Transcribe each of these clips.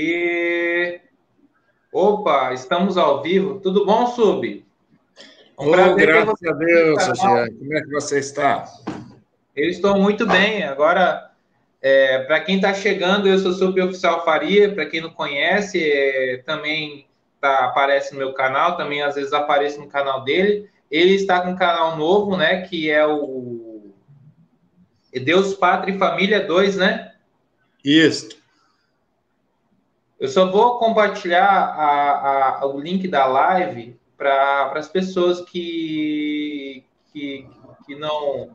E... Opa, estamos ao vivo. Tudo bom, Sub? Um oh, graças a Deus, Jean. Como é que você está? Eu estou muito bem. Agora, é, para quem está chegando, eu sou Suboficial Faria. Para quem não conhece, é, também tá, aparece no meu canal. Também às vezes aparece no canal dele. Ele está com um canal novo, né? Que é o Deus, Pátria e Família 2, né? Isso. Eu só vou compartilhar a, a, o link da live para as pessoas que, que, que não.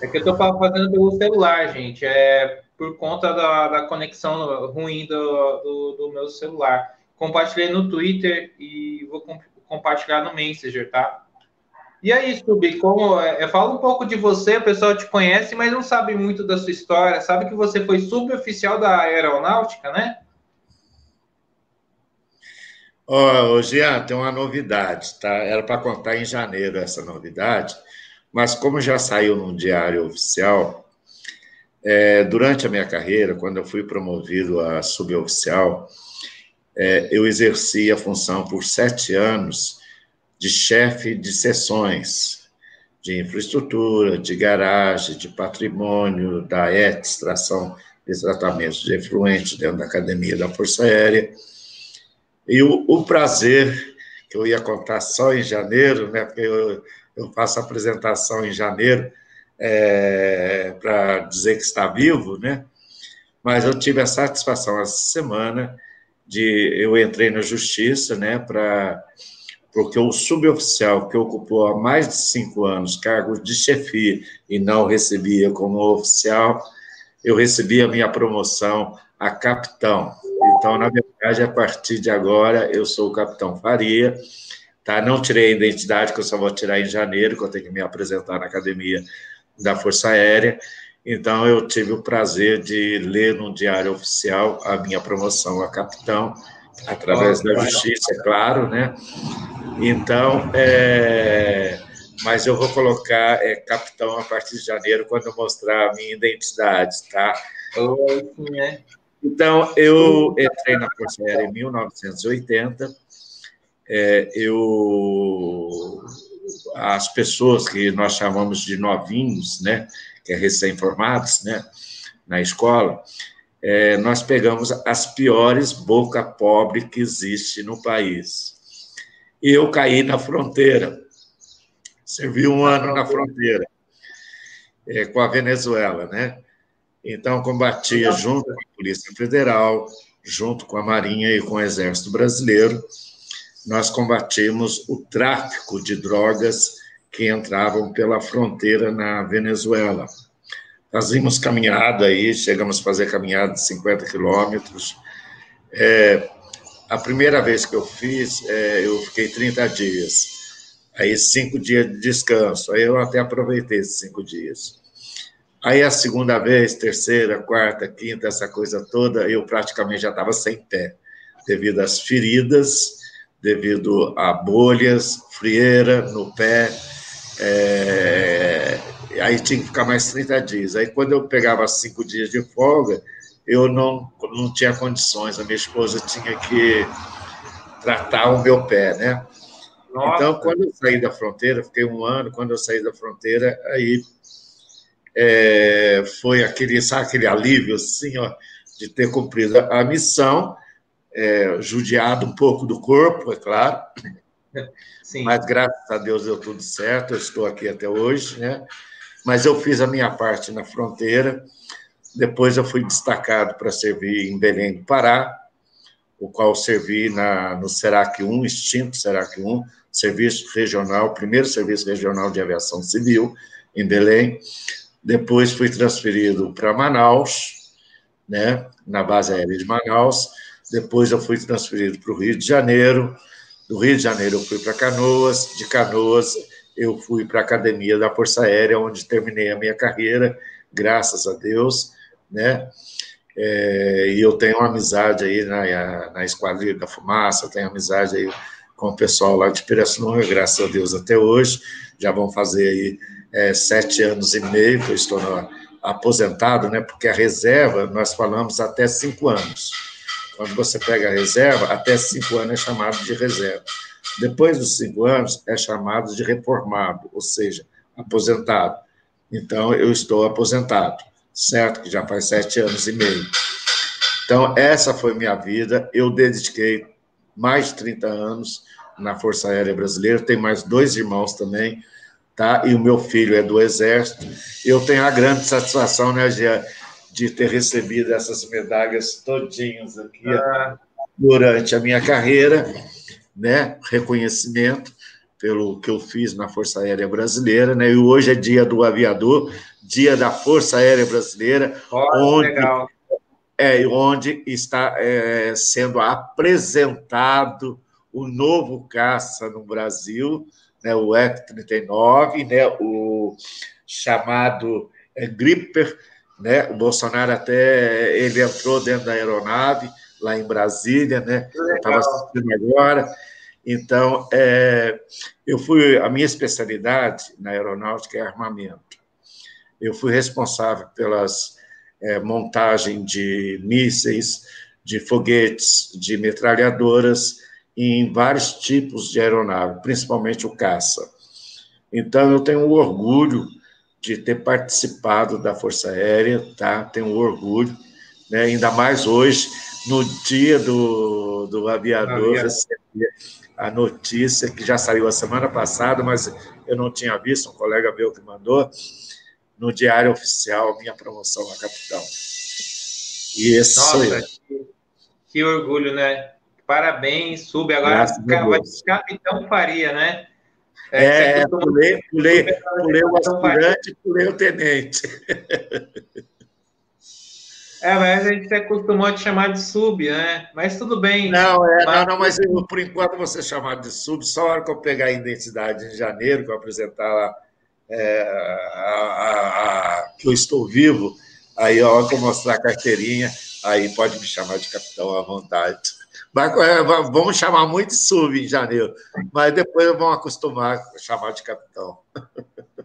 É que eu estou fazendo pelo celular, gente. É por conta da, da conexão ruim do, do, do, meu celular. Compartilhei no Twitter e vou compartilhar no Messenger, tá? E aí, Stub, como é, fala um pouco de você, o pessoal te conhece, mas não sabe muito da sua história. Sabe que você foi suboficial da aeronáutica, né? Oh, Jean, tem uma novidade, tá? Era para contar em janeiro essa novidade, mas como já saiu num diário oficial, é, durante a minha carreira, quando eu fui promovido a suboficial, é, eu exerci a função por sete anos de chefe de seções de infraestrutura, de garagem, de patrimônio, da ET, extração de tratamentos de efluentes dentro da Academia da Força Aérea. E o, o prazer, que eu ia contar só em janeiro, né, porque eu, eu faço apresentação em janeiro é, para dizer que está vivo, né? mas eu tive a satisfação essa semana de eu entrei na justiça, né, para porque o suboficial que ocupou há mais de cinco anos cargos de chefia e não recebia como oficial, eu recebi a minha promoção a capitão. Então, na verdade, a partir de agora, eu sou o capitão Faria. Tá? Não tirei a identidade, que eu só vou tirar em janeiro, que eu tenho que me apresentar na academia da Força Aérea. Então, eu tive o prazer de ler no Diário Oficial a minha promoção a capitão, através da justiça, é claro, né? Então, é, mas eu vou colocar é, capitão a partir de janeiro, quando eu mostrar a minha identidade, tá? né? Então, eu entrei na Força Aérea em 1980. É, eu, as pessoas que nós chamamos de novinhos, né, que é recém-formados, né, na escola, é, nós pegamos as piores boca pobre que existe no país e eu caí na fronteira. Servi um ano na fronteira é, com a Venezuela, né? Então, combatia junto com a Polícia Federal, junto com a Marinha e com o Exército Brasileiro. Nós combatimos o tráfico de drogas que entravam pela fronteira na Venezuela. Fazíamos caminhada aí, chegamos a fazer caminhada de 50 quilômetros. É, a primeira vez que eu fiz, é, eu fiquei 30 dias. Aí, cinco dias de descanso. Aí, eu até aproveitei esses cinco dias. Aí, a segunda vez, terceira, quarta, quinta, essa coisa toda, eu praticamente já estava sem pé, devido às feridas, devido a bolhas, frieira no pé. É... Aí, tinha que ficar mais 30 dias. Aí, quando eu pegava cinco dias de folga, eu não, não tinha condições, a minha esposa tinha que tratar o meu pé, né? Nossa. Então, quando eu saí da fronteira, fiquei um ano, quando eu saí da fronteira, aí é, foi aquele, sabe, aquele alívio, assim, ó, de ter cumprido a missão, é, judiado um pouco do corpo, é claro, Sim. mas graças a Deus deu tudo certo, eu estou aqui até hoje, né? Mas eu fiz a minha parte na fronteira, depois eu fui destacado para servir em Belém do Pará, o qual servi na, no SERAC 1, extinto SERAC 1, serviço regional, primeiro serviço regional de aviação civil em Belém. Depois fui transferido para Manaus, né, na base aérea de Manaus. Depois eu fui transferido para o Rio de Janeiro. Do Rio de Janeiro eu fui para Canoas. De Canoas eu fui para a Academia da Força Aérea, onde terminei a minha carreira, graças a Deus né? É, e eu tenho amizade aí na, na Esquadrilha da Fumaça, tenho amizade aí com o pessoal lá de Pirassununga, graças a Deus até hoje, já vão fazer aí é, sete anos e meio que eu estou aposentado, né? Porque a reserva, nós falamos até cinco anos. Quando você pega a reserva, até cinco anos é chamado de reserva. Depois dos cinco anos, é chamado de reformado, ou seja, aposentado. Então, eu estou aposentado, certo? Que já faz sete anos e meio. Então, essa foi minha vida. Eu dediquei mais de 30 anos na Força Aérea Brasileira. Tenho mais dois irmãos também, tá? E o meu filho é do Exército. Eu tenho a grande satisfação, né, Gia, de ter recebido essas medalhas todinhas aqui ah. durante a minha carreira, né? Reconhecimento pelo que eu fiz na Força Aérea Brasileira, né? E hoje é dia do aviador, dia da Força Aérea Brasileira, onde legal. é onde está é, sendo apresentado o novo caça no Brasil, né? O F-39, né? O chamado é, Gripper, né? O Bolsonaro até ele entrou dentro da aeronave lá em Brasília, né? Estava assistindo agora. Então, é, eu fui a minha especialidade na aeronáutica é armamento. Eu fui responsável pelas é, montagem de mísseis, de foguetes, de metralhadoras em vários tipos de aeronave, principalmente o caça. Então, eu tenho orgulho de ter participado da Força Aérea, tá? Tenho orgulho, né? ainda mais hoje, no dia do, do aviador, receber a notícia que já saiu a semana passada, mas eu não tinha visto, um colega meu que mandou, no Diário Oficial, minha promoção a capitão. E esse Nossa, sou eu. Que, que orgulho, né? Parabéns, sube agora, vai capitão Faria, né? É, é pulei, pulei, pulei o aspirante, pulei o tenente. É, mas a gente se acostumou a te chamar de sub, né? Mas tudo bem. Não, é, mas... não, não, mas eu, por enquanto você chamado de sub, só a hora que eu pegar a identidade em janeiro, que eu apresentar lá é, a, a, a, que eu estou vivo, aí a hora que eu mostrar a carteirinha, aí pode me chamar de capitão à vontade. Mas, é, vamos chamar muito de sub em janeiro, mas depois vão acostumar a chamar de capitão.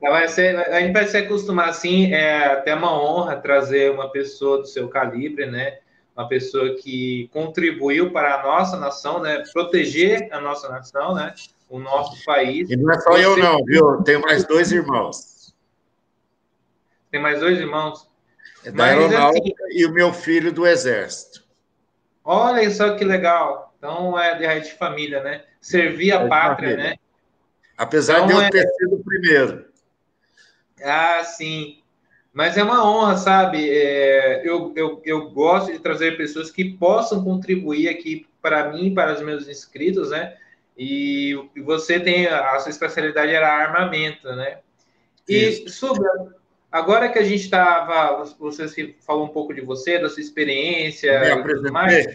Vai ser, a gente vai se acostumar assim, é até uma honra trazer uma pessoa do seu calibre, né? Uma pessoa que contribuiu para a nossa nação, né? Proteger a nossa nação, né? O nosso país. E não é só Você... eu não, viu? Tem mais dois irmãos. Tem mais dois irmãos? É da Mas, aeronáutica assim, e o meu filho do exército. Olha só que legal. Então é de raiz de família, né? Servir a é pátria, família. né? Apesar então, de eu é... ter sido o primeiro. Ah, sim. Mas é uma honra, sabe? É, eu, eu, eu gosto de trazer pessoas que possam contribuir aqui para mim, para os meus inscritos, né? E, e você tem a sua especialidade era armamento, né? E sobre agora que a gente estava, você falou um pouco de você, da sua experiência e tudo mais.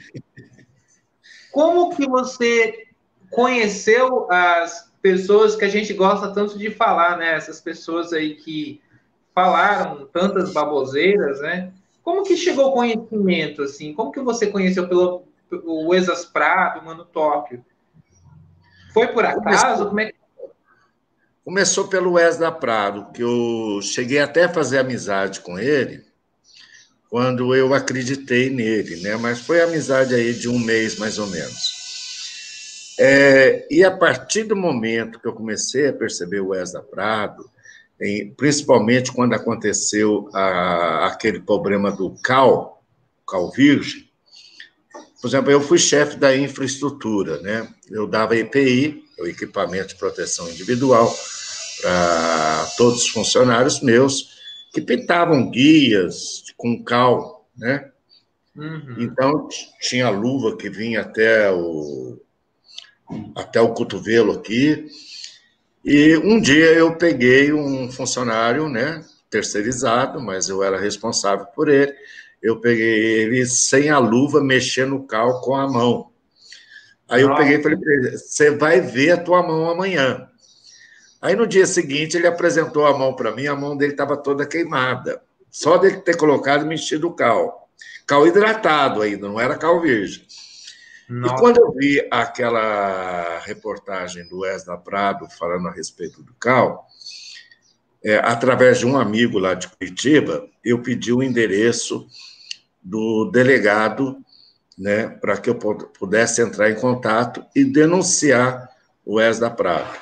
Como que você conheceu as pessoas que a gente gosta tanto de falar, né? Essas pessoas aí que falaram tantas baboseiras, né? Como que chegou o conhecimento, assim? Como que você conheceu pelo, o Exas Prado, o Mano Tóquio? Foi por acaso? Começou, é que... Começou pelo Wesley Prado, que eu cheguei até a fazer amizade com ele quando eu acreditei nele, né? Mas foi amizade aí de um mês, mais ou menos. É, e a partir do momento que eu comecei a perceber o Wesley Prado, em, principalmente quando aconteceu a, aquele problema do CAL, CAL Virgem, por exemplo, eu fui chefe da infraestrutura, né? Eu dava EPI, o equipamento de proteção individual, para todos os funcionários meus que pintavam guias com cal, né? Uhum. Então tinha luva que vinha até o até o cotovelo aqui. E um dia eu peguei um funcionário, né, terceirizado, mas eu era responsável por ele. Eu peguei ele sem a luva, mexendo o cal com a mão. Aí eu peguei e falei você vai ver a tua mão amanhã. Aí no dia seguinte ele apresentou a mão para mim, a mão dele estava toda queimada. Só dele ter colocado e mexido o cal. Cal hidratado ainda, não era cal virgem. Nossa. E quando eu vi aquela reportagem do Wesley Prado falando a respeito do Cal, é, através de um amigo lá de Curitiba, eu pedi o endereço do delegado, né, para que eu pudesse entrar em contato e denunciar o Wes da Prata.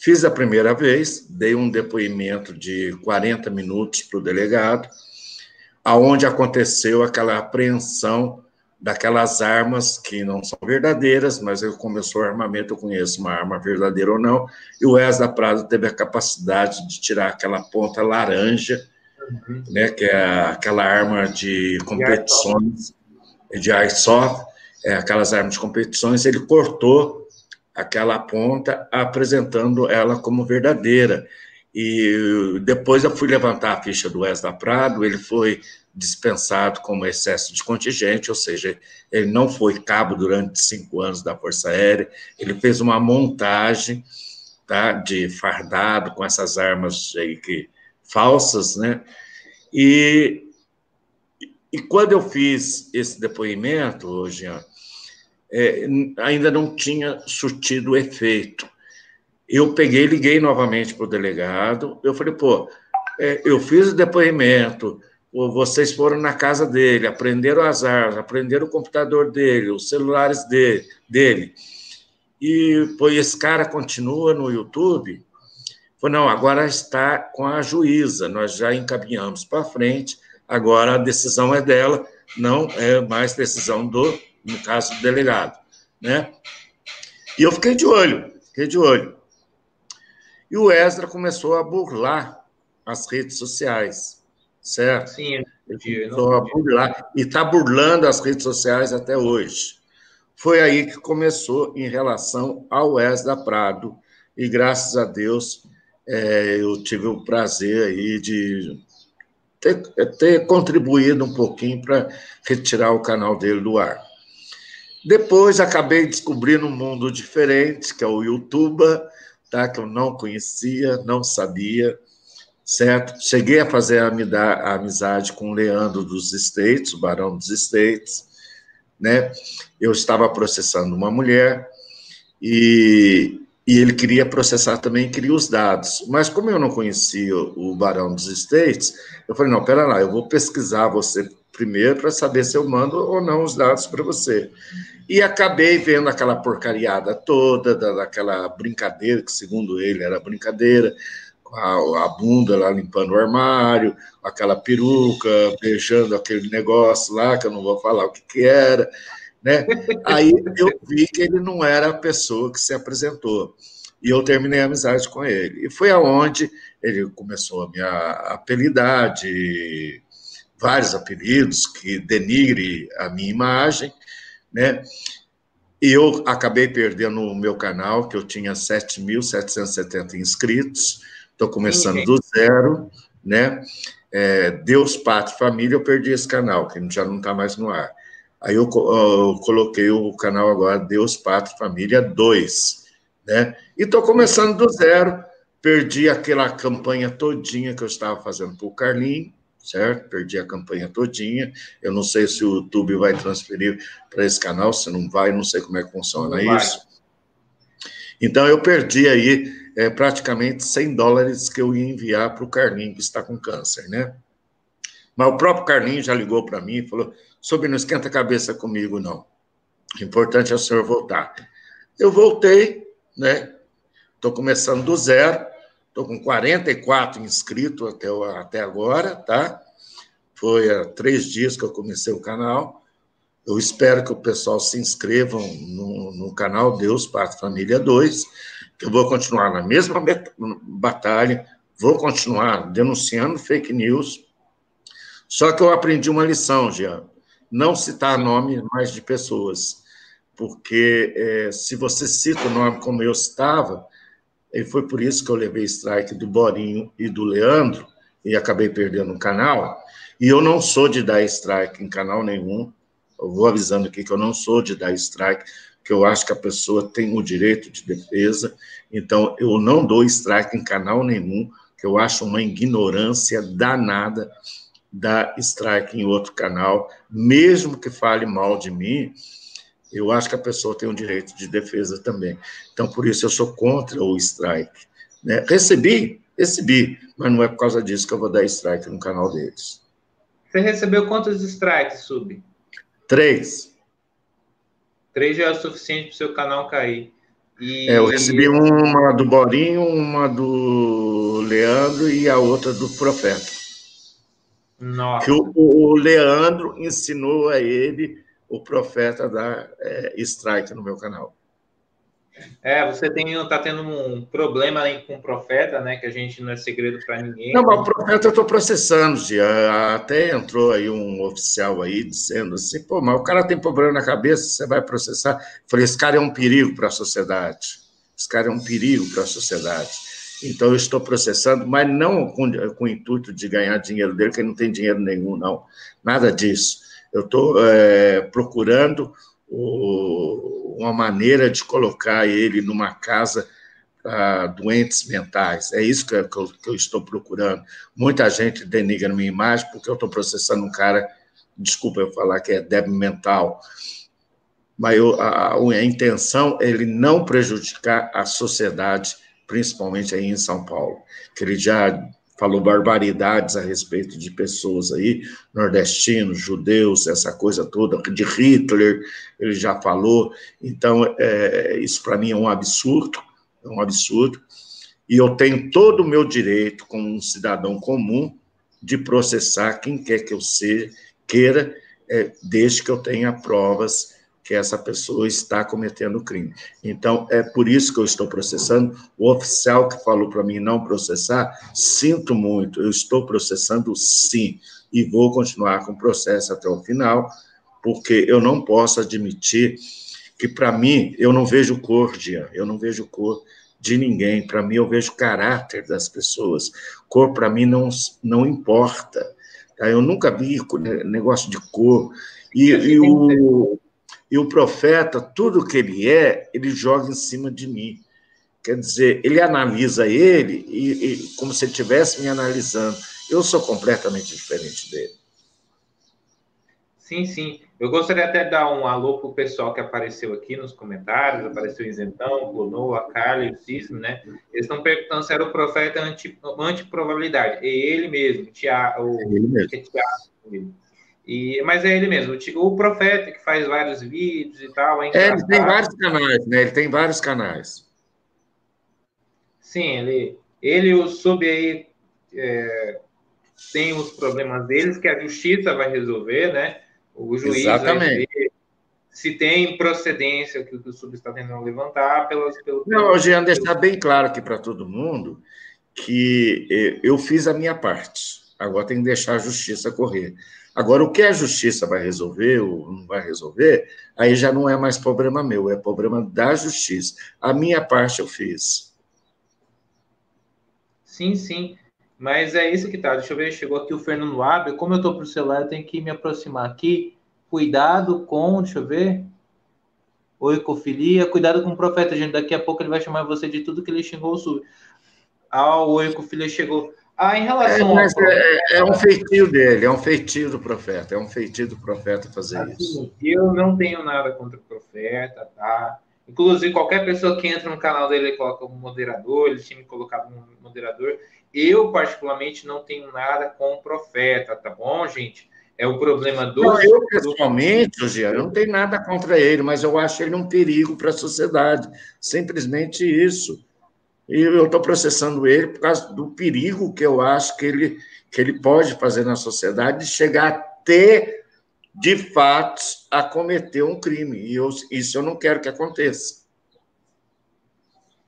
Fiz a primeira vez, dei um depoimento de 40 minutos para o delegado, aonde aconteceu aquela apreensão daquelas armas que não são verdadeiras, mas eu começou o armamento, eu conheço uma arma verdadeira ou não, e o Wes da Prado teve a capacidade de tirar aquela ponta laranja, uhum. né, que é aquela arma de competições, de airsoft, é, aquelas armas de competições, ele cortou aquela ponta, apresentando ela como verdadeira. E depois eu fui levantar a ficha do Wes da Prado, ele foi dispensado como excesso de contingente, ou seja, ele não foi cabo durante cinco anos da Força Aérea, ele fez uma montagem tá, de fardado com essas armas aí que, falsas, né? E, e quando eu fiz esse depoimento, Jean, é, ainda não tinha surtido efeito. Eu peguei, liguei novamente para o delegado, eu falei, pô, é, eu fiz o depoimento, vocês foram na casa dele, aprenderam as armas, aprenderam o computador dele, os celulares dele, dele. E pô, esse cara continua no YouTube. Falei, não, agora está com a juíza, nós já encaminhamos para frente, agora a decisão é dela, não é mais decisão do, no caso do delegado, né? E eu fiquei de olho, fiquei de olho. E o Ezra começou a burlar as redes sociais certo? Sim, começou a burlar, e está burlando as redes sociais até hoje. Foi aí que começou em relação ao da Prado, e graças a Deus é, eu tive o prazer aí de ter, ter contribuído um pouquinho para retirar o canal dele do ar. Depois acabei descobrindo um mundo diferente, que é o YouTube, tá? que eu não conhecia, não sabia certo? Cheguei a fazer a amizade com o Leandro dos Estates, o Barão dos Estates, né? Eu estava processando uma mulher e, e ele queria processar também, queria os dados. Mas como eu não conhecia o Barão dos Estates, eu falei, não, pera lá, eu vou pesquisar você primeiro para saber se eu mando ou não os dados para você. E acabei vendo aquela porcariada toda, daquela brincadeira, que segundo ele era brincadeira, a, a bunda lá limpando o armário, aquela peruca, beijando aquele negócio lá, que eu não vou falar o que, que era, né? Aí eu vi que ele não era a pessoa que se apresentou. E eu terminei a amizade com ele. E foi aonde ele começou a me apelidar de vários apelidos que denigre a minha imagem, né? E eu acabei perdendo o meu canal, que eu tinha 7.770 inscritos, Estou começando do zero, né? É, Deus, Pátria Família, eu perdi esse canal, que já não está mais no ar. Aí eu, eu, coloquei o canal agora Deus, Pátria Família 2, né? E estou começando do zero, perdi aquela campanha todinha que eu estava fazendo para o Carlinho, certo? Perdi a campanha todinha. Eu não sei se o YouTube vai transferir para esse canal, se não vai, não sei como é que funciona não isso. Vai. Então eu perdi aí é, praticamente 100 dólares que eu ia enviar para o Carlinho, que está com câncer, né? Mas o próprio Carlinho já ligou para mim e falou: Soube, não esquenta a cabeça comigo, não. O importante é o senhor voltar. Eu voltei, né? Estou começando do zero, estou com 44 inscritos até, até agora, tá? Foi há três dias que eu comecei o canal. Eu espero que o pessoal se inscrevam no, no canal Deus Pátria Família 2 eu vou continuar na mesma batalha, vou continuar denunciando fake news. Só que eu aprendi uma lição, Jean. Não citar nome mais de pessoas. Porque é, se você cita o nome como eu estava, e foi por isso que eu levei strike do Borinho e do Leandro, e acabei perdendo o canal. E eu não sou de dar strike em canal nenhum. Eu vou avisando aqui que eu não sou de dar strike, que eu acho que a pessoa tem o direito de defesa, então eu não dou strike em canal nenhum, que eu acho uma ignorância danada dar strike em outro canal, mesmo que fale mal de mim, eu acho que a pessoa tem o direito de defesa também. Então, por isso, eu sou contra o strike. Né? Recebi Recebi, mas não é por causa disso que eu vou dar strike no canal deles. Você recebeu quantos strikes, Sub? Três. Três já é o suficiente para o seu canal cair. E... É, eu recebi uma do Borinho, uma do Leandro e a outra do Profeta. Nossa. Que o, o Leandro ensinou a ele, o Profeta, a dar é, strike no meu canal. É, você tem, tá tendo um problema aí com o profeta, né? Que a gente não é segredo para ninguém. Não, mas o profeta eu estou processando, já. Até entrou aí um oficial aí dizendo assim, pô, mas o cara tem problema na cabeça, você vai processar. Eu falei, esse cara é um perigo para a sociedade. Esse cara é um perigo para a sociedade. Então eu estou processando, mas não com, com o intuito de ganhar dinheiro dele, que ele não tem dinheiro nenhum, não. Nada disso. Eu estou é, procurando o, uma maneira de colocar ele numa casa para doentes mentais. É isso que eu, que eu, estou procurando. Muita gente denigra minha imagem porque eu estou processando um cara, desculpa eu falar que é débil mental, mas eu, a, a, intenção é ele não prejudicar a sociedade, principalmente aí em São Paulo, que ele já falou barbaridades a respeito de pessoas aí, nordestinos, judeus, essa coisa toda, de Hitler, ele já falou. Então, é, isso para mim é um absurdo, é um absurdo. E eu tenho todo o meu direito, como um cidadão comum, de processar quem quer que eu seja, queira, é, desde que eu tenha provas que essa pessoa está cometendo crime. Então, é por isso que eu estou processando. O oficial que falou para mim não processar, sinto muito, eu estou processando sim, e vou continuar com o processo até o final, porque eu não posso admitir que, para mim, eu não vejo cor, Dian, eu não vejo cor de ninguém. Para mim, eu vejo caráter das pessoas. Cor, para mim, não, não importa. Tá? Eu nunca vi negócio de cor. E, e o, e o profeta, tudo que ele é, ele joga em cima de mim. Quer dizer, ele analisa ele e, e como se ele estivesse me analisando. Eu sou completamente diferente dele. Sim, sim. Eu gostaria até de dar um alô para o pessoal que apareceu aqui nos comentários, apareceu o Isentão, Clonou, a Carla e o Cisne, né? Eles estão perguntando se era o profeta anti, anti-probabilidade. É ele mesmo, Tiago. É ele mesmo. É Tiago. E, mas é ele mesmo, o profeta que faz vários vídeos e tal. É, é ele tem vários canais, né? Ele tem vários canais. Sim, ele, ele o sub aí é, tem os problemas deles que a justiça vai resolver, né? O juiz Exatamente. vai ver se tem procedência que o sub está tentando levantar pelas. Pelo, Não, Jean, deixar bem claro aqui para todo mundo que eh, eu fiz a minha parte. Agora tem que deixar a justiça correr. Agora, o que a justiça vai resolver ou não vai resolver, aí já não é mais problema meu, é problema da justiça. A minha parte eu fiz. Sim, sim. Mas é isso que tá. Deixa eu ver, chegou aqui o Fernando Abre. Como eu estou para o celular, eu tenho que me aproximar aqui. Cuidado com, deixa eu ver. Oicofilia, cuidado com o profeta, gente. Daqui a pouco ele vai chamar você de tudo que ele xingou o sul. Ah, o oicofilia chegou. Ah, em relação é, ao... é, é, um feitio dele, é um feitio do profeta, é um feitio do profeta fazer assim, isso. Eu não tenho nada contra o profeta, tá? Inclusive, qualquer pessoa que entra no canal dele e coloca um moderador, ele tinha me colocado um moderador. Eu, particularmente, não tenho nada com o profeta, tá bom, gente? É o problema do. Não, eu, pessoalmente, Gia, eu não tenho nada contra ele, mas eu acho ele um perigo para a sociedade. Simplesmente isso. E eu estou processando ele por causa do perigo que eu acho que ele, que ele pode fazer na sociedade de chegar até, de fato, a cometer um crime. E eu, isso eu não quero que aconteça.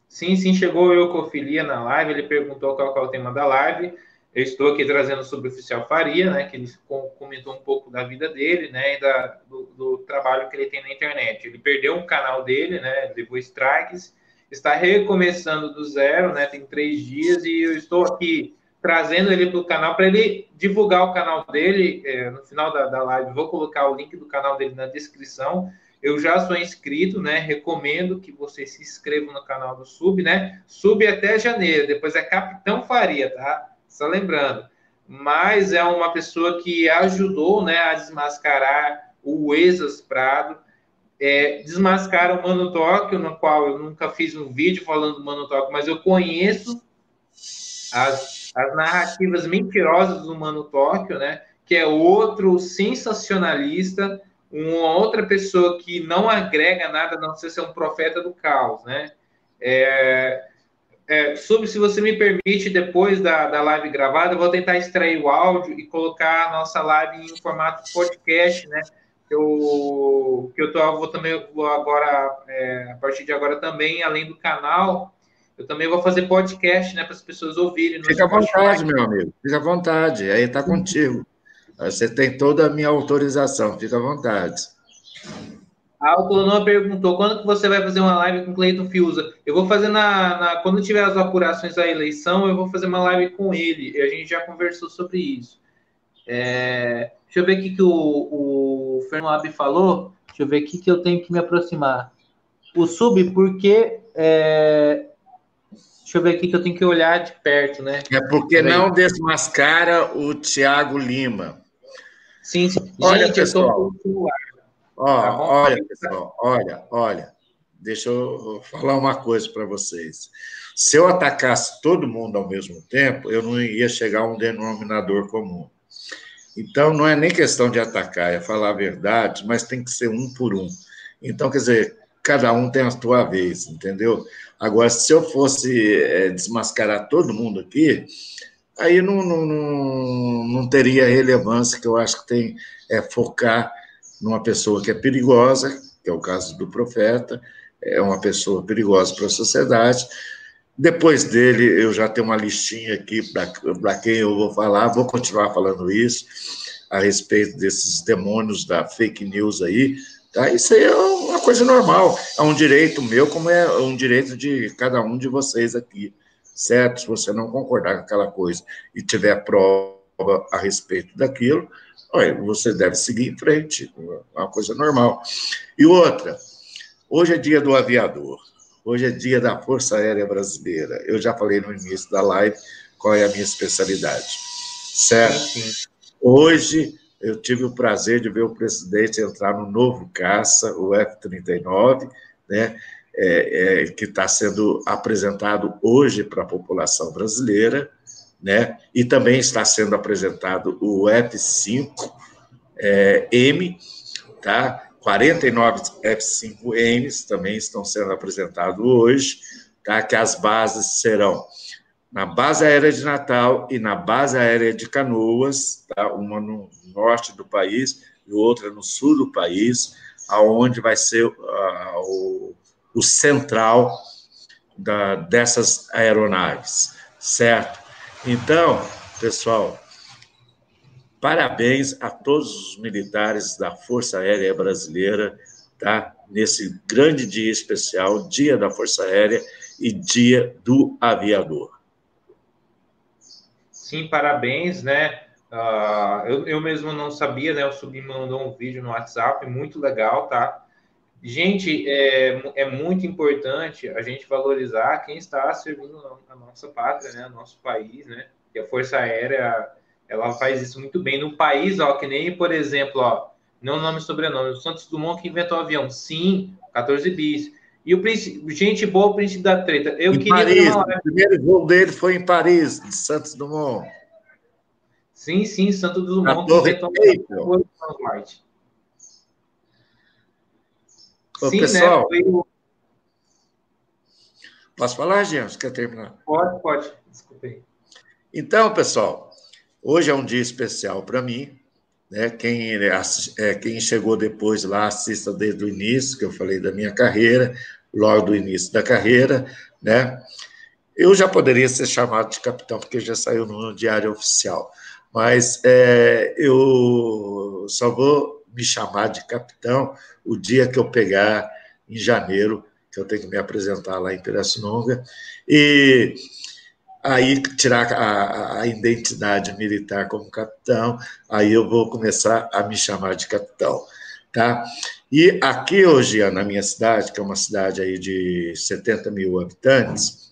Sim, sim, chegou o Eucofilia na live, ele perguntou qual, qual é o tema da live. Eu estou aqui trazendo sobre o oficial Faria, né, que ele comentou um pouco da vida dele, né, e da, do, do trabalho que ele tem na internet. Ele perdeu um canal dele, né, levou strikes, está recomeçando do zero, né? Tem três dias e eu estou aqui trazendo ele para o canal para ele divulgar o canal dele é, no final da, da live. Vou colocar o link do canal dele na descrição. Eu já sou inscrito, né? Recomendo que você se inscreva no canal do Sub, né? Sub até janeiro, depois é Capitão Faria, tá? Só lembrando. Mas é uma pessoa que ajudou, né, a desmascarar o Exas Prado é, desmascaram o Mano Tóquio, no qual eu nunca fiz um vídeo falando do Mano Tóquio, mas eu conheço as, as narrativas mentirosas do Mano Tóquio, né? Que é outro sensacionalista, uma outra pessoa que não agrega nada, não sei se é um profeta do caos, né? É, é, se você me permite, depois da, da live gravada, eu vou tentar extrair o áudio e colocar a nossa live em formato podcast, né? Eu, que eu tô, vou também vou agora, é, a partir de agora também, além do canal, eu também vou fazer podcast, né, para as pessoas ouvirem. Fica à vontade, meu amigo, fica à vontade, aí está contigo. Você tem toda a minha autorização, fica à vontade. A Autonomia perguntou quando que você vai fazer uma live com o Cleiton Fiuza. Eu vou fazer na, na, Quando tiver as apurações da eleição, eu vou fazer uma live com ele. E a gente já conversou sobre isso. É, deixa eu ver aqui que o, o Fernando falou. Deixa eu ver aqui que eu tenho que me aproximar. O sub, porque. É, deixa eu ver aqui que eu tenho que olhar de perto, né? É porque não desmascara o Tiago Lima. Sim, sim. Olha, Gente, pessoal. eu tô Ó, tá olha, pessoal, olha, olha. Deixa eu falar uma coisa para vocês. Se eu atacasse todo mundo ao mesmo tempo, eu não ia chegar a um denominador comum. Então, não é nem questão de atacar, é falar a verdade, mas tem que ser um por um. Então, quer dizer, cada um tem a sua vez, entendeu? Agora, se eu fosse é, desmascarar todo mundo aqui, aí não, não, não, não teria relevância, que eu acho que tem é focar numa pessoa que é perigosa, que é o caso do profeta, é uma pessoa perigosa para a sociedade. Depois dele, eu já tenho uma listinha aqui para quem eu vou falar, vou continuar falando isso, a respeito desses demônios da fake news aí. Tá? Isso aí é uma coisa normal, é um direito meu, como é um direito de cada um de vocês aqui, certo? Se você não concordar com aquela coisa e tiver prova a respeito daquilo, você deve seguir em frente, é uma coisa normal. E outra, hoje é dia do aviador, hoje é dia da Força Aérea Brasileira. Eu já falei no início da live qual é a minha especialidade, certo? Hoje eu tive o prazer de ver o presidente entrar no novo caça, o F-39, né? É, é, que está sendo apresentado hoje para a população brasileira, né? E também está sendo apresentado o F5M, é, tá? 49 F5Ms também estão sendo apresentados hoje, tá? Que as bases serão na base aérea de Natal e na base aérea de Canoas, tá? Uma no norte do país e outra no sul do país, aonde vai ser uh, o, o central da, dessas aeronaves, certo? Então, pessoal, parabéns a todos os militares da Força Aérea Brasileira, tá? Nesse grande dia especial, Dia da Força Aérea e Dia do Aviador. Sim, parabéns, né? Uh, eu, eu mesmo não sabia, né? O Subi mandou um vídeo no WhatsApp, muito legal, tá? Gente, é, é muito importante a gente valorizar quem está servindo a nossa pátria, né, nosso país, né? E a Força Aérea, ela faz isso muito bem no país, ó, que nem, por exemplo, ó, não nome e sobrenome, o Santos Dumont que inventou o avião, sim, 14 bis. E o príncipe, gente boa, o príncipe da treta. Eu em queria Paris, o primeiro voo dele foi em Paris, de Santos Dumont. Sim, sim, Santos Dumont. A Torre Eiffel. Ô, Sim, né, pessoal, né? Foi... Posso falar, James? Quer terminar? Pode, pode. Desculpe aí. Então, pessoal, hoje é um dia especial para mim. Né? Quem, é, quem chegou depois lá, assista desde o início, que eu falei da minha carreira, logo do início da carreira. Né? Eu já poderia ser chamado de capitão, porque já saiu no diário oficial. Mas é, eu só vou me chamar de capitão o dia que eu pegar em janeiro, que eu tenho que me apresentar lá em Pirassununga, e aí tirar a, a, identidade militar como capitão, aí eu vou começar a me chamar de capitão, tá? E aqui hoje, na minha cidade, que é uma cidade aí de 70 mil habitantes,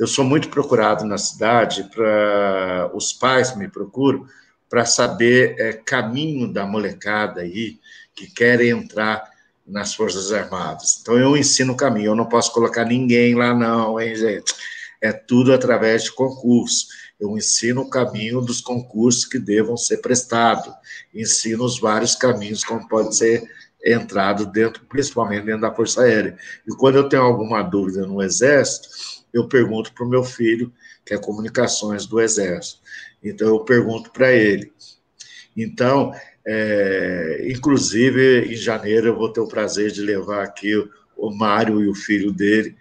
eu sou muito procurado na cidade para os pais me procuram para saber é, caminho da molecada aí que querem entrar nas Forças Armadas. Então, eu ensino o caminho, eu não posso colocar ninguém lá, não, hein, gente? É tudo através de concurso. Eu ensino o caminho dos concursos que devam ser prestados, ensino os vários caminhos como pode ser entrado dentro, principalmente dentro da Força Aérea. E quando eu tenho alguma dúvida no Exército, eu pergunto para o meu filho, que é comunicações do Exército. Então, eu pergunto para ele. Então, é, inclusive, em janeiro, eu vou ter o prazer de levar aqui o Mário e o filho dele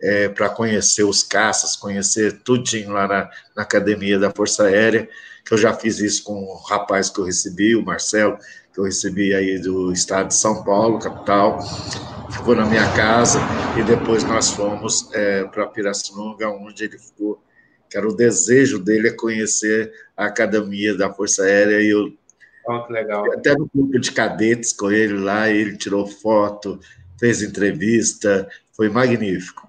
é, para conhecer os caças, conhecer tudinho lá na, na, academia da Força Aérea, que eu já fiz isso com o rapaz que eu recebi, o Marcelo, que eu recebi aí do estado de São Paulo, capital, ficou na minha casa, e depois nós fomos é, para Pirassununga, onde ele ficou, que era o desejo dele é conhecer a academia da Força Aérea, e eu Oh, que legal. Até no grupo de cadetes com ele lá, ele tirou foto, fez entrevista, foi magnífico.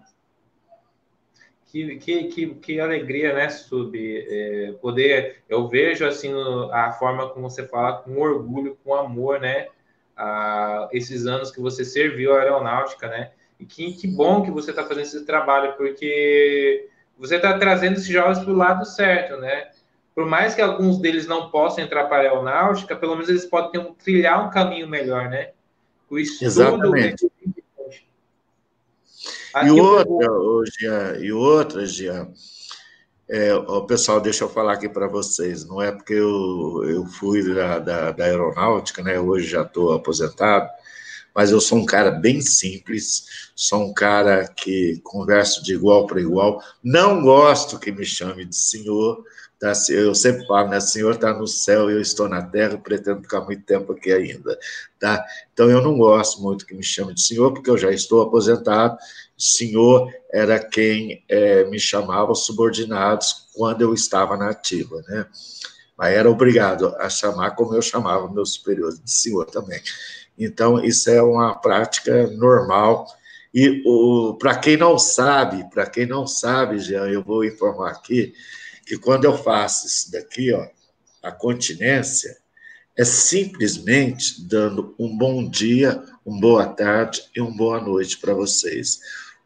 Que, que, que, que alegria, né, Sub? É, poder, eu vejo assim a forma como você fala com orgulho, com amor, né? A, esses anos que você serviu a aeronáutica, né? E que, que bom que você está fazendo esse trabalho, porque você está trazendo esses jovens para o lado certo, né? Por mais que alguns deles não possam entrar para a aeronáutica, pelo menos eles podem ter um, trilhar um caminho melhor, né? O estudo Exatamente. E outra, oh, Jean, e outra, Jean, é, o pessoal, deixa eu falar aqui para vocês, não é porque eu, eu fui da, da, da aeronáutica, né? Hoje já estou aposentado, mas eu sou um cara bem simples, sou um cara que converso de igual para igual, não gosto que me chame de senhor, tá? eu sempre falo, né? Senhor está no céu, eu estou na terra, pretendo ficar muito tempo aqui ainda, tá? Então eu não gosto muito que me chame de senhor, porque eu já estou aposentado senhor era quem é, me chamava subordinados quando eu estava na ativa, né? Mas era obrigado a chamar como eu chamava meus superiores de senhor também. Então, isso é uma prática normal. E para quem não sabe, para quem não sabe, Jean, eu vou informar aqui que quando eu faço isso daqui, ó, a continência, é simplesmente dando um bom dia, uma boa tarde e uma boa noite para vocês.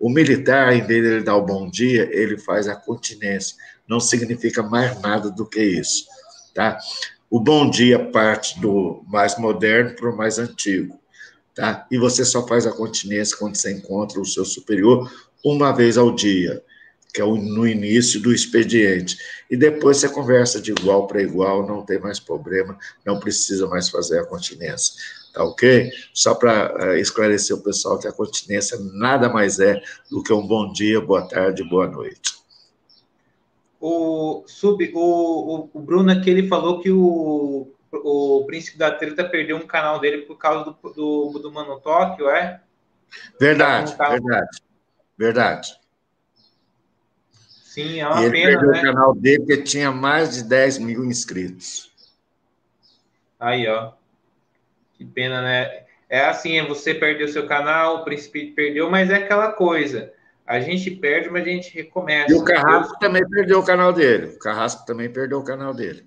O militar, em vez de ele dar o bom dia, ele faz a continência. Não significa mais nada do que isso, tá? O bom dia parte do mais moderno para o mais antigo, tá? E você só faz a continência quando você encontra o seu superior uma vez ao dia, que é no início do expediente. E depois você conversa de igual para igual, não tem mais problema, não precisa mais fazer a continência. Tá ok? Só para eh, esclarecer o pessoal que a continência nada mais é do que um bom dia, boa tarde, boa noite. O, sub, o, o, Bruno aqui ele falou que o, o Príncipe da Treta perdeu um canal dele por causa do, do, do Mano Tóquio, é? Verdade, um verdade, verdade. Sim, é uma e ele pena, perdeu né? o canal dele que tinha mais de 10 mil inscritos. Aí, ó. Que pena, né? É assim, é você perdeu seu canal, o príncipe perdeu, mas é aquela coisa. A gente perde, mas a gente recomeça. E o Carrasco também perdeu o canal dele. O Carrasco também perdeu o canal dele.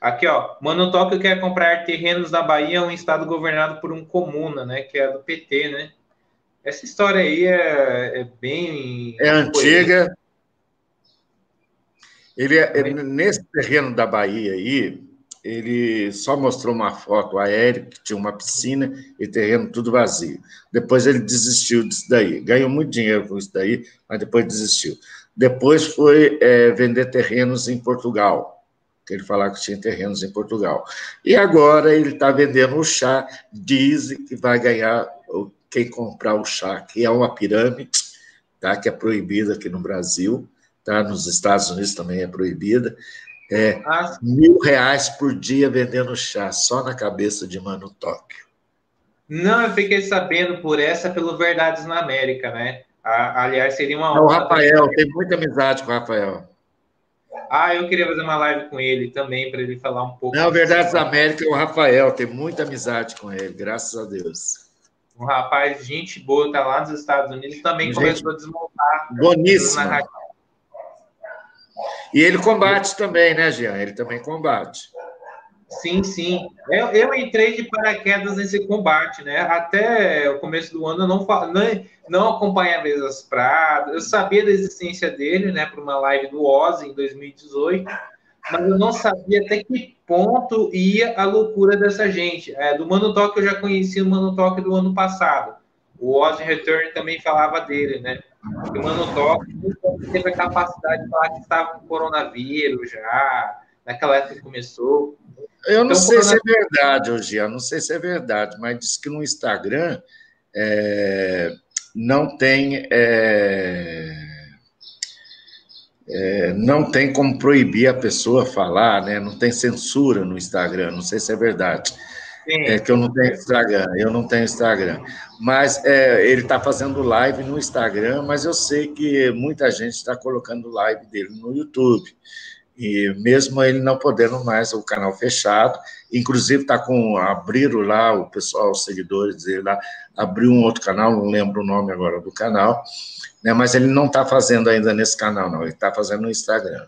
Aqui, ó. Mano Tóquio quer comprar terrenos da Bahia, um estado governado por um comuna, né? Que é do PT, né? Essa história aí é, é bem. É antiga. Ele é, nesse terreno da Bahia aí, ele só mostrou uma foto aérea, que tinha uma piscina e terreno tudo vazio. Depois ele desistiu disso daí. Ganhou muito dinheiro com isso daí, mas depois desistiu. Depois foi é, vender terrenos em Portugal, que ele falava que tinha terrenos em Portugal. E agora ele está vendendo o chá, diz que vai ganhar quem comprar o chá, que é uma pirâmide, tá? que é proibida aqui no Brasil, tá? nos Estados Unidos também é proibida. É, ah, mil reais por dia vendendo chá, só na cabeça de Mano Tóquio. Não, eu fiquei sabendo por essa pelo Verdades na América, né? aliás, seria uma honra. É o Rafael, tem muita amizade com o Rafael. Ah, eu queria fazer uma live com ele também, para ele falar um pouco. Não, Verdades na América é o Rafael, tem muita amizade com ele, graças a Deus. Um rapaz, gente boa, tá lá nos Estados Unidos, também gente, começou a desmontar. Boníssimo. E ele combate também, né, Jean? Ele também combate. Sim, sim. Eu, eu entrei de paraquedas nesse combate, né? Até o começo do ano eu não, não, não acompanhava as pradas. Eu sabia da existência dele, né? Para uma live do Oz em 2018, mas eu não sabia até que ponto ia a loucura dessa gente. É, do Mano Talk eu já conhecia o Mano Talk do ano passado. O Oz Return também falava dele, né? O Mano teve a capacidade de falar que estava com coronavírus já, naquela época que começou. Eu não então, sei se é verdade, hoje, eu não sei se é verdade, mas diz que no Instagram é, não tem é, é, não tem como proibir a pessoa falar, né? Não tem censura no Instagram, não sei se é verdade. Sim. É que eu não tenho Instagram, eu não tenho Instagram. Mas é, ele está fazendo live no Instagram, mas eu sei que muita gente está colocando live dele no YouTube. E mesmo ele não podendo mais, o canal fechado, inclusive está com, abriram lá, o pessoal, os seguidores dele lá, abriu um outro canal, não lembro o nome agora do canal, né, mas ele não está fazendo ainda nesse canal, não, ele está fazendo no Instagram.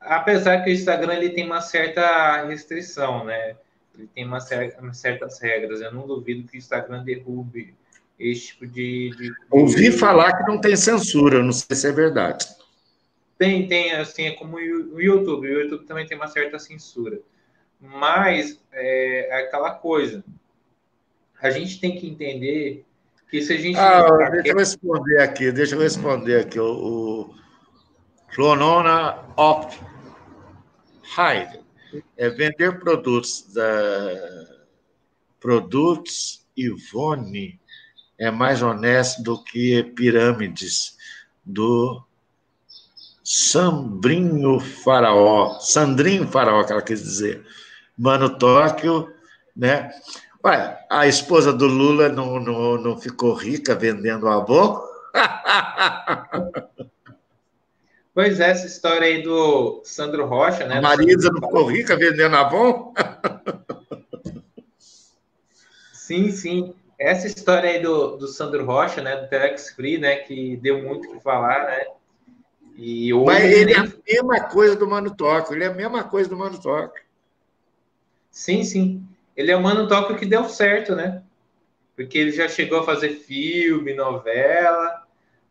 Apesar que o Instagram ele tem uma certa restrição, né? Ele tem uma certa, certas regras. Eu não duvido que o Instagram derrube esse tipo de, de. Ouvi falar que não tem censura, não sei se é verdade. Tem, tem, assim, é como o YouTube. O YouTube também tem uma certa censura. Mas é, é aquela coisa. A gente tem que entender que se a gente. Ah, deixa eu responder aqui, deixa eu responder aqui. O, o Clonona of Hide é vender produtos da produtos Ivone é mais honesto do que pirâmides do Sambrinho Faraó, Sandrinho Faraó, que ela quis dizer. Mano Tóquio, né? Ué, a esposa do Lula não, não, não ficou rica vendendo avô? Pois é, essa história aí do Sandro Rocha, né? A Marisa não ficou rica vendendo avô? sim, sim. Essa história aí do, do Sandro Rocha, né? Do Telex Free, né? Que deu muito o que falar, né? E hoje Mas ele é a mesma coisa do Mano Tóquio, ele é a mesma coisa do Mano Tóquio. Sim, sim. Ele é o Mano Tóquio que deu certo, né? Porque ele já chegou a fazer filme, novela,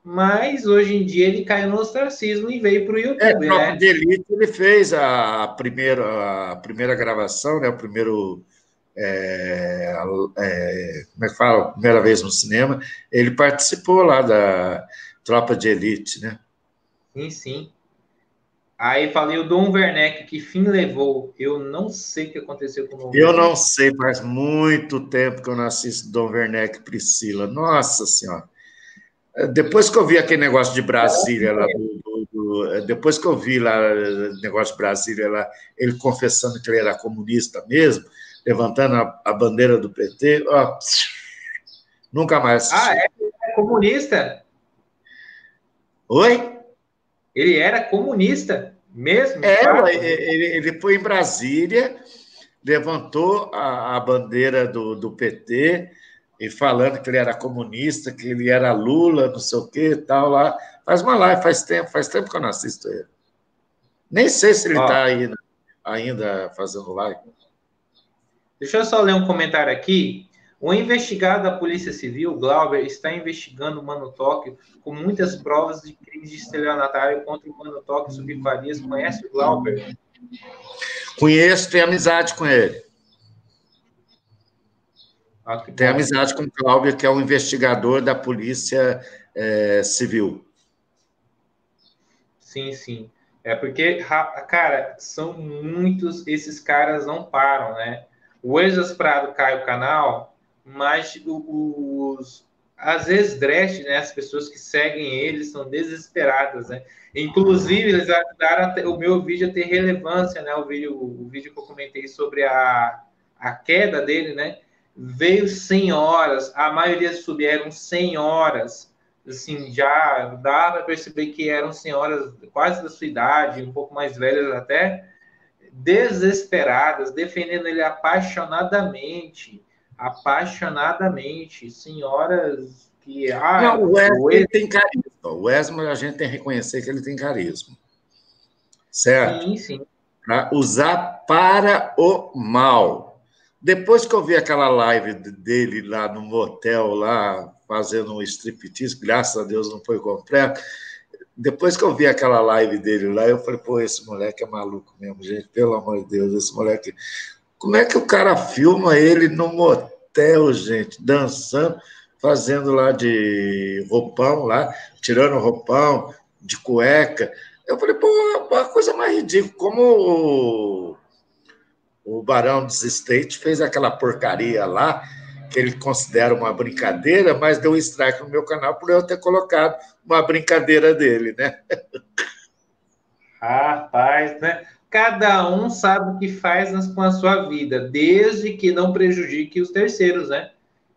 mas hoje em dia ele caiu no ostracismo e veio para o YouTube. É, né? de Elite ele fez a primeira, a primeira gravação, né? O primeiro. É, é, como é que fala? Primeira vez no cinema. Ele participou lá da Tropa de Elite, né? Sim, sim. Aí falei o Dom Werneck, que fim levou? Eu não sei o que aconteceu com o Dom Eu Werneck. não sei, faz muito tempo que eu não assisto Dom Werneck Priscila. Nossa Senhora. Depois que eu vi aquele negócio de Brasília lá, do, do, do, depois que eu vi lá o negócio de Brasília lá, ele confessando que ele era comunista mesmo, levantando a, a bandeira do PT, ó, nunca mais assisti. Ah, é? é comunista? Oi? Ele era comunista mesmo? É, ele, ele foi em Brasília, levantou a, a bandeira do, do PT e falando que ele era comunista, que ele era Lula, não sei o que tal lá. Faz uma live, faz tempo, faz tempo que eu não assisto ele. Nem sei se ele está aí ainda fazendo live. Deixa eu só ler um comentário aqui. O investigado da Polícia Civil, Glauber, está investigando o Mano Tóquio com muitas provas de crimes de estelionatário contra o Mano Tóquio Subfarias. Conhece o Glauber? Conheço, tenho amizade com ele. Tenho amizade com o Glauber, que é o investigador da Polícia é, Civil. Sim, sim. É porque, cara, são muitos, esses caras não param, né? O Exas Prado cai o canal, mas os às vezes Dresch, né, as pessoas que seguem ele são desesperadas, né? Inclusive eles ajudaram o meu vídeo a ter relevância, né? O vídeo, o vídeo que eu comentei sobre a, a queda dele, né? Veio senhoras, a maioria sub eram senhoras, assim, já dá para perceber que eram senhoras quase da sua idade, um pouco mais velhas até, desesperadas, defendendo ele apaixonadamente apaixonadamente, senhoras que. Ah, Não, o Wesley tem carisma. O Wesley, a gente tem que reconhecer que ele tem carisma. Certo? Sim, sim. Para usar para o mal. Depois que eu vi aquela live dele lá no motel, lá, fazendo um striptease, graças a Deus não foi completo. Depois que eu vi aquela live dele lá, eu falei, pô, esse moleque é maluco mesmo, gente, pelo amor de Deus, esse moleque. Como é que o cara filma ele no motel, gente, dançando, fazendo lá de roupão lá, tirando roupão, de cueca. Eu falei, pô, uma coisa mais ridícula, como o, Barão dos State fez aquela porcaria lá, que ele considera uma brincadeira, mas deu um strike no meu canal por eu ter colocado uma brincadeira dele, né? Rapaz, né? Cada um sabe o que faz com a sua vida, desde que não prejudique os terceiros, né?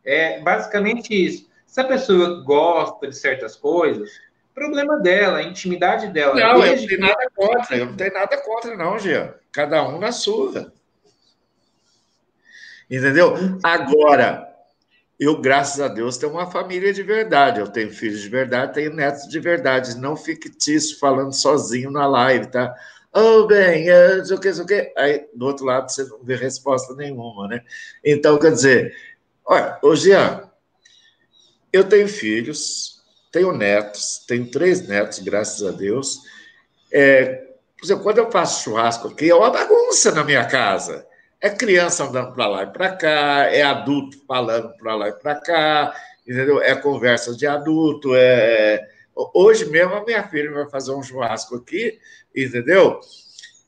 É basicamente isso. Se a pessoa gosta de certas coisas, problema dela, a intimidade dela. Não, eu não tenho nada contra, eu não tenho nada contra, não, Jean. Cada um na sua. Entendeu? Agora, eu, graças a Deus, tenho uma família de verdade. Eu tenho filhos de verdade, tenho netos de verdade. Não fictício falando sozinho na live, tá? Oh, bem, não sei o que, sei o que. Aí, do outro lado, você não vê resposta nenhuma, né? Então, quer dizer, olha, ô Jean, eu tenho filhos, tenho netos, tenho três netos, graças a Deus. É, por exemplo, quando eu faço churrasco aqui, é uma bagunça na minha casa. É criança andando para lá e para cá, é adulto falando para lá e para cá, entendeu? É conversa de adulto. É... Hoje mesmo a minha filha vai fazer um churrasco aqui, entendeu?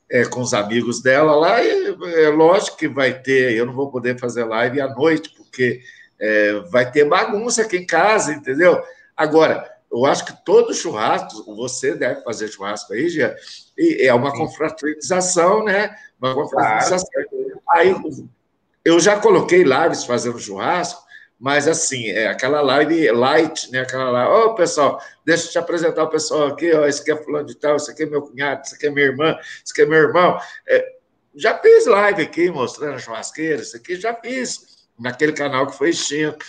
É, com os amigos dela lá, e é lógico que vai ter, eu não vou poder fazer live à noite, porque é, vai ter bagunça aqui em casa, entendeu? Agora, eu acho que todo churrasco, você deve fazer churrasco aí, já, e é uma Sim. confraternização, né? Uma confraternização. Claro. Aí eu já coloquei lives fazendo churrasco, mas assim, é aquela live light, né? Aquela live, ô oh, pessoal, deixa eu te apresentar o pessoal aqui, ó, esse aqui é fulano de tal, esse aqui é meu cunhado, esse aqui é minha irmã, esse aqui é meu irmão. É, já fiz live aqui mostrando a churrasqueira, isso aqui já fiz, naquele canal que foi extinto.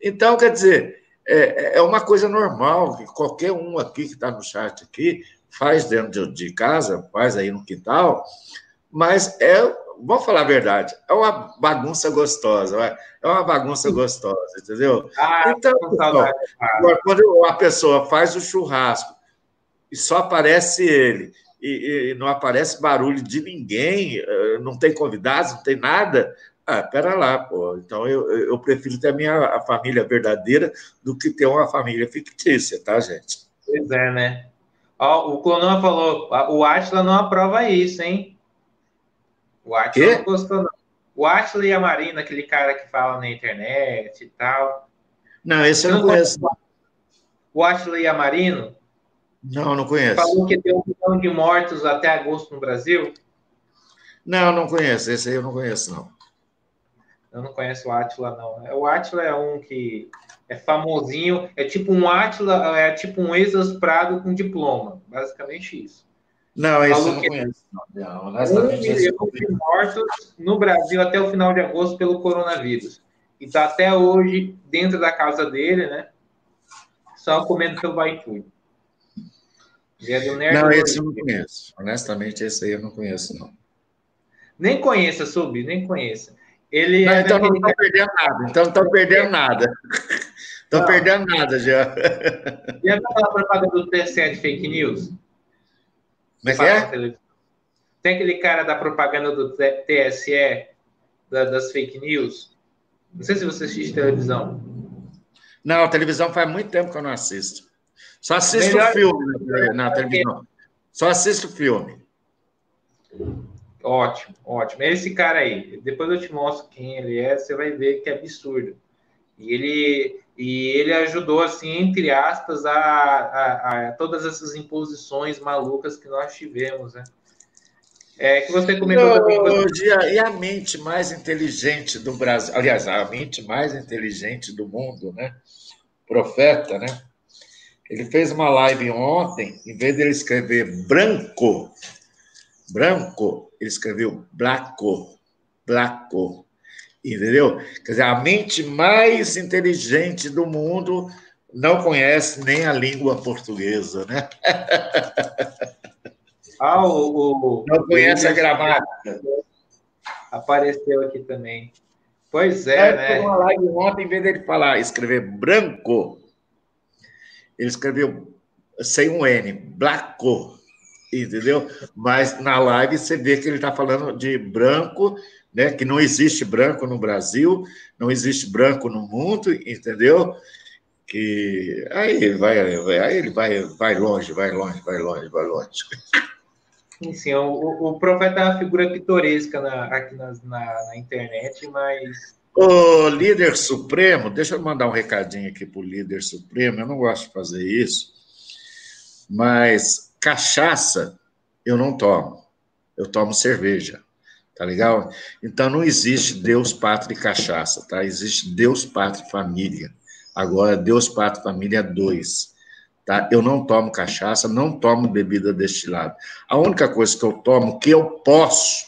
Então, quer dizer, é, é uma coisa normal, que qualquer um aqui que está no chat aqui faz dentro de casa, faz aí no quintal, mas é, vamos falar a verdade, é uma bagunça gostosa, é uma bagunça gostosa, entendeu? Ah, então, pessoal, agora, quando a pessoa faz o churrasco e só aparece ele, e, e, não aparece barulho de ninguém, eh, não tem convidados, não tem nada, ah, pera lá, pô. Então eu, eu prefiro ter a minha a família verdadeira do que ter uma família fictícia, tá, gente? Pois é, né? Ó, o Clonan falou, o Atila não aprova isso, hein? O Atila não gostou, não. O Atila e a Marina, aquele cara que fala na internet e tal. Não, esse eu não, não conheço. O Atila e a Marino? Não, não conheço. Falou que tem um milhão de mortos até agosto no Brasil? Não, não conheço. Esse aí eu não conheço, não. Eu não conheço o Atila, não. O Atila é um que é famosinho, é tipo um Atila, é tipo um ex-asprado com diploma, basicamente isso. Não, isso eu não conheço. Não, honestamente, um milhão de mortos no Brasil até o final de agosto pelo coronavírus. E está até hoje dentro da casa dele, né? Só comendo pelo iFood. Não, esse eu não conheço. Honestamente, esse aí eu não conheço, não. Nem conheça, Sub, nem conheça. Ele não, é então não estão perdendo nada. Então não estão perdendo nada. Estão perdendo nada já. E aquela propaganda do TSE de fake news? Como é que é? Tem aquele cara da propaganda do TSE, da, das fake news. Não sei se você assiste televisão. Não, televisão faz muito tempo que eu não assisto. Só assisto Melhor... filme na, na televisão. Só assisto filme. Ótimo, ótimo. É esse cara aí. Depois eu te mostro quem ele é, você vai ver que é absurdo. E ele, e ele ajudou, assim, entre aspas, a, a, a todas essas imposições malucas que nós tivemos, né? É, que você comentou também. E a mente mais inteligente do Brasil, aliás, a mente mais inteligente do mundo, né? Profeta, né? Ele fez uma live ontem, em vez de ele escrever branco, branco, ele escreveu blaco, blaco, entendeu? Quer dizer, a mente mais inteligente do mundo não conhece nem a língua portuguesa, né? Ah, o. o não conhece a gramática. Apareceu aqui também. Pois é, né? Uma live ontem, em vez dele falar, escrever branco, ele escreveu sem um N, blaco, entendeu? Mas na live você vê que ele está falando de branco, né? Que não existe branco no Brasil, não existe branco no mundo, entendeu? Que aí ele vai, aí ele vai, vai longe, vai longe, vai longe, vai longe. Sim, sim. O, o profeta é uma figura pitoresca na, aqui na, na, na internet, mas. O líder supremo, deixa eu mandar um recadinho aqui para o líder supremo. Eu não gosto de fazer isso, mas cachaça eu não tomo. Eu tomo cerveja. Tá legal? Então não existe Deus, pátria e cachaça, tá? Existe Deus, pátria e família. Agora, Deus, pátria e família é dois. Tá? Eu não tomo cachaça, não tomo bebida destilada. A única coisa que eu tomo, que eu posso,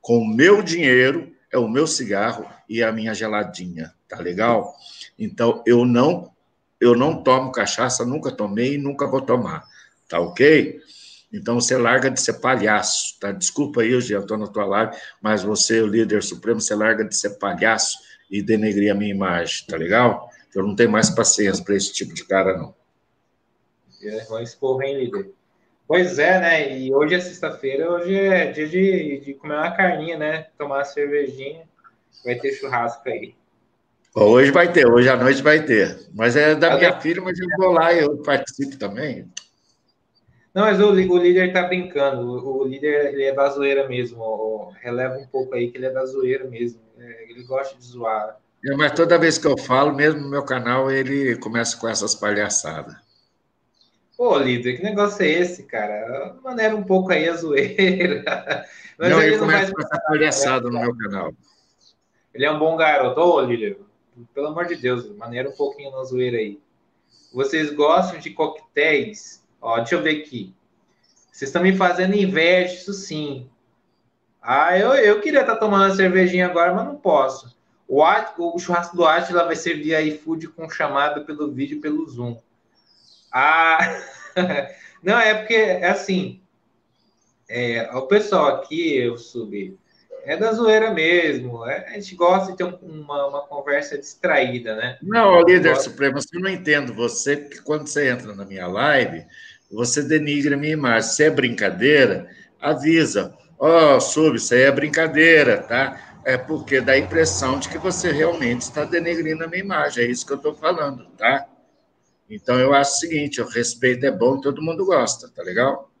com o meu dinheiro, é o meu cigarro e a minha geladinha, tá legal? Então, eu não eu não tomo cachaça, nunca tomei e nunca vou tomar, tá ok? Então, você larga de ser palhaço, tá? Desculpa aí, eu já estou na tua live, mas você, o líder supremo, você larga de ser palhaço e denegrir a minha imagem, tá legal? Eu não tenho mais paciência para esse tipo de cara, não. Vão expor, hein, líder? Pois é, né? E hoje é sexta-feira, hoje é dia de, de comer uma carninha, né? Tomar uma cervejinha. Vai ter churrasco aí. Hoje vai ter, hoje à noite vai ter. Mas é da minha filha, mas eu vou lá e eu participo também. Não, mas o, o líder tá brincando. O, o, líder ele é da zoeira mesmo. releva um pouco aí que ele é da zoeira mesmo. É, ele gosta de zoar. É, mas toda vez que eu falo, mesmo no meu canal, ele começa com essas palhaçadas. Pô, líder, que negócio é esse, cara? Maneira um pouco aí a zoeira. Mas não, ele, começa com essa palhaçada no meu canal. Ele é um bom garoto. Ô, líder, pelo amor de Deus, maneira um pouquinho na zoeira aí. Vocês gostam de coquetéis? Ó, deixa eu ver aqui. Vocês estão me fazendo inveja, isso sim. Ah, eu, eu queria estar tá tomando uma cervejinha agora, mas não posso. O, o churrasco do Atila vai ser via iFood com chamada pelo vídeo pelo Zoom. Ah, não, é porque, é assim, é, o pessoal aqui, eu subi, é da zoeira mesmo. É, a gente gosta de ter uma, uma conversa distraída, né? Não, líder gosto... supremo, eu não entendo você, porque quando você entra na minha live, você denigra a minha imagem. Se é brincadeira, avisa. Ó, oh, sub, isso aí é brincadeira, tá? É porque dá a impressão de que você realmente está denegrindo a minha imagem. É isso que eu estou falando, tá? Então, eu acho o seguinte: o respeito é bom e todo mundo gosta, tá legal?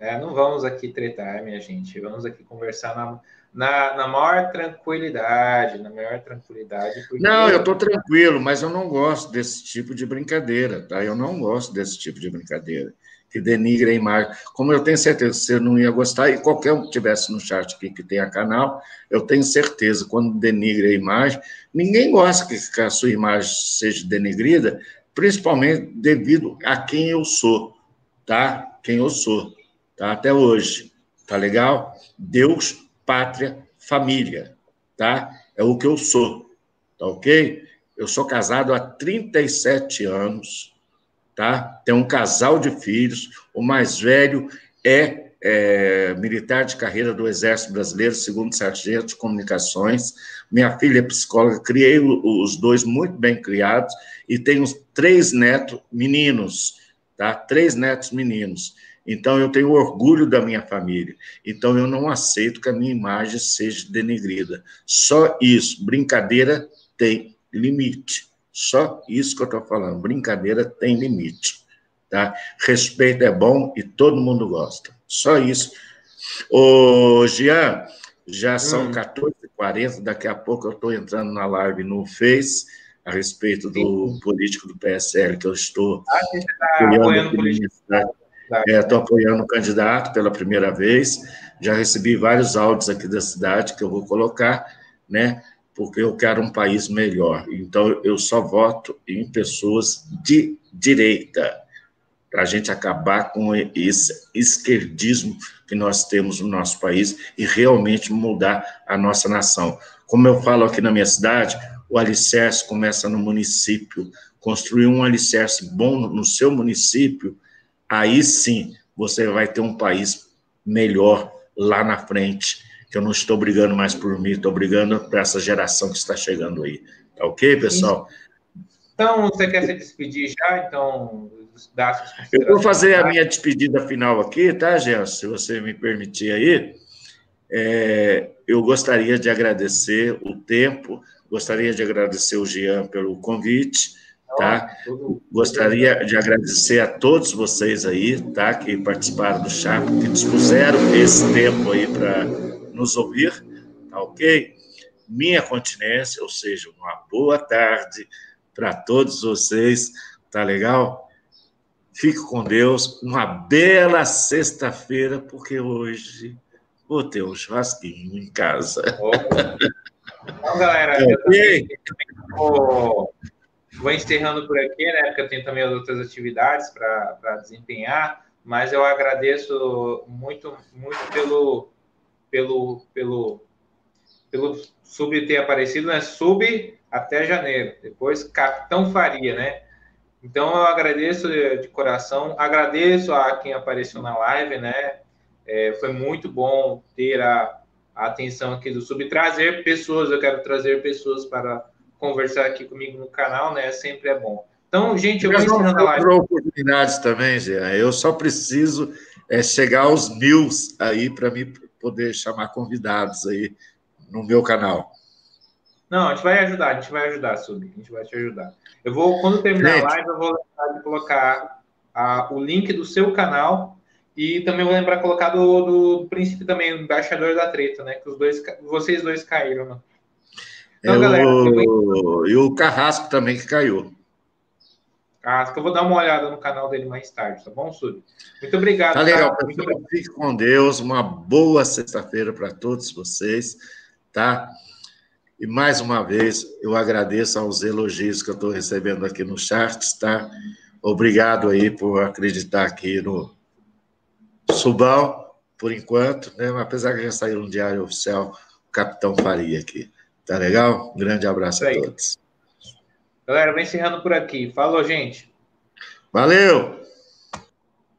É, não vamos aqui tretar, minha gente. Vamos aqui conversar na, na, na maior tranquilidade, na maior tranquilidade. Porque... Não, eu estou tranquilo, mas eu não gosto desse tipo de brincadeira, tá? Eu não gosto desse tipo de brincadeira que denigra a imagem. Como eu tenho certeza que você não ia gostar, e qualquer um que tivesse no chat aqui que tenha canal, eu tenho certeza, quando denigra a imagem, ninguém gosta que a sua imagem seja denegrida, principalmente devido a quem eu sou, tá? Quem eu sou, tá? Até hoje, tá legal? Deus, pátria, família, tá? É o que eu sou, tá ok? Eu sou casado há 37 anos, tá? Tem um casal de filhos, o mais velho é, é militar de carreira do Exército Brasileiro, segundo sargento de comunicações. Minha filha é psicóloga, criei os dois muito bem criados e tenho três netos meninos, tá? Três netos meninos. Então, eu tenho orgulho da minha família. Então, eu não aceito que a minha imagem seja denegrida. Só isso. Brincadeira tem limite. Só isso que eu estou falando. Brincadeira tem limite. Tá? Respeito é bom e todo mundo gosta. Só isso. Ô, Jean, já são hum. 14h40, daqui a pouco eu estou entrando na live no Face a respeito do político do PSL que eu estou ah, você está apoiando político. Estou é, apoiando o candidato pela primeira vez. Já recebi vários áudios aqui da cidade que eu vou colocar, né? porque eu quero um país melhor. Então, eu só voto em pessoas de direita, para a gente acabar com esse esquerdismo que nós temos no nosso país e realmente mudar a nossa nação. Como eu falo aqui na minha cidade, o alicerce começa no município. Construir um alicerce bom no seu município, aí sim você vai ter um país melhor lá na frente, que eu não estou brigando mais por mim, estou brigando por essa geração que está chegando aí. Tá ok, pessoal? Então, você quer se despedir já? Então, Eu vou fazer a minha despedida final aqui, tá, Gelson? Se você me permitir aí. É, eu gostaria de agradecer o tempo, gostaria de agradecer o Jean pelo convite, tá? Gostaria de agradecer a todos vocês aí, tá? Que participaram do chat, que dispuseram esse tempo aí para nos ouvir, tá ok? Minha continência, ou seja, uma boa tarde para todos vocês, tá legal? Fique com Deus, uma bela sexta-feira, porque hoje vou ter um churrasquinho em casa. Então, galera, eu também, vou, vou, encerrando por aqui, né? Porque eu tenho também outras atividades para desempenhar, mas eu agradeço muito, muito pelo, pelo, pelo, pelo sub ter aparecido, né? Sub até janeiro, depois Capitão Faria, né? Então eu agradeço de coração, agradeço a quem apareceu na live, né? É, foi muito bom ter a, a, atenção aqui do Sub, trazer pessoas, eu quero trazer pessoas para conversar aqui comigo no canal, né? Sempre é bom. Então, gente, eu vou ensinando a live. oportunidades também, Jean. Eu só preciso é, chegar aos mil aí para me poder chamar convidados aí no meu canal. Não, a gente vai ajudar, a gente vai ajudar, Sub. A gente vai te ajudar. Eu vou, quando terminar gente. a live, eu vou lembrar de colocar a, o link do seu canal e também vou lembrar de colocar do, do príncipe também, o embaixador da treta, né? Que os dois, vocês dois caíram, né? Então, é galera. O... E o Carrasco também que caiu. Carrasco, eu vou dar uma olhada no canal dele mais tarde, tá bom, Sub? Muito obrigado. Tá legal, obrigado. Fique com Deus. Uma boa sexta-feira para todos vocês, tá? E mais uma vez, eu agradeço aos elogios que eu estou recebendo aqui no chat, tá? Obrigado aí por acreditar aqui no, Subal, por enquanto, né? apesar que já saiu no diário oficial, o Capitão Faria aqui. Tá legal? Um grande abraço a todos. Galera, vou encerrando por aqui. Falou, gente. Valeu!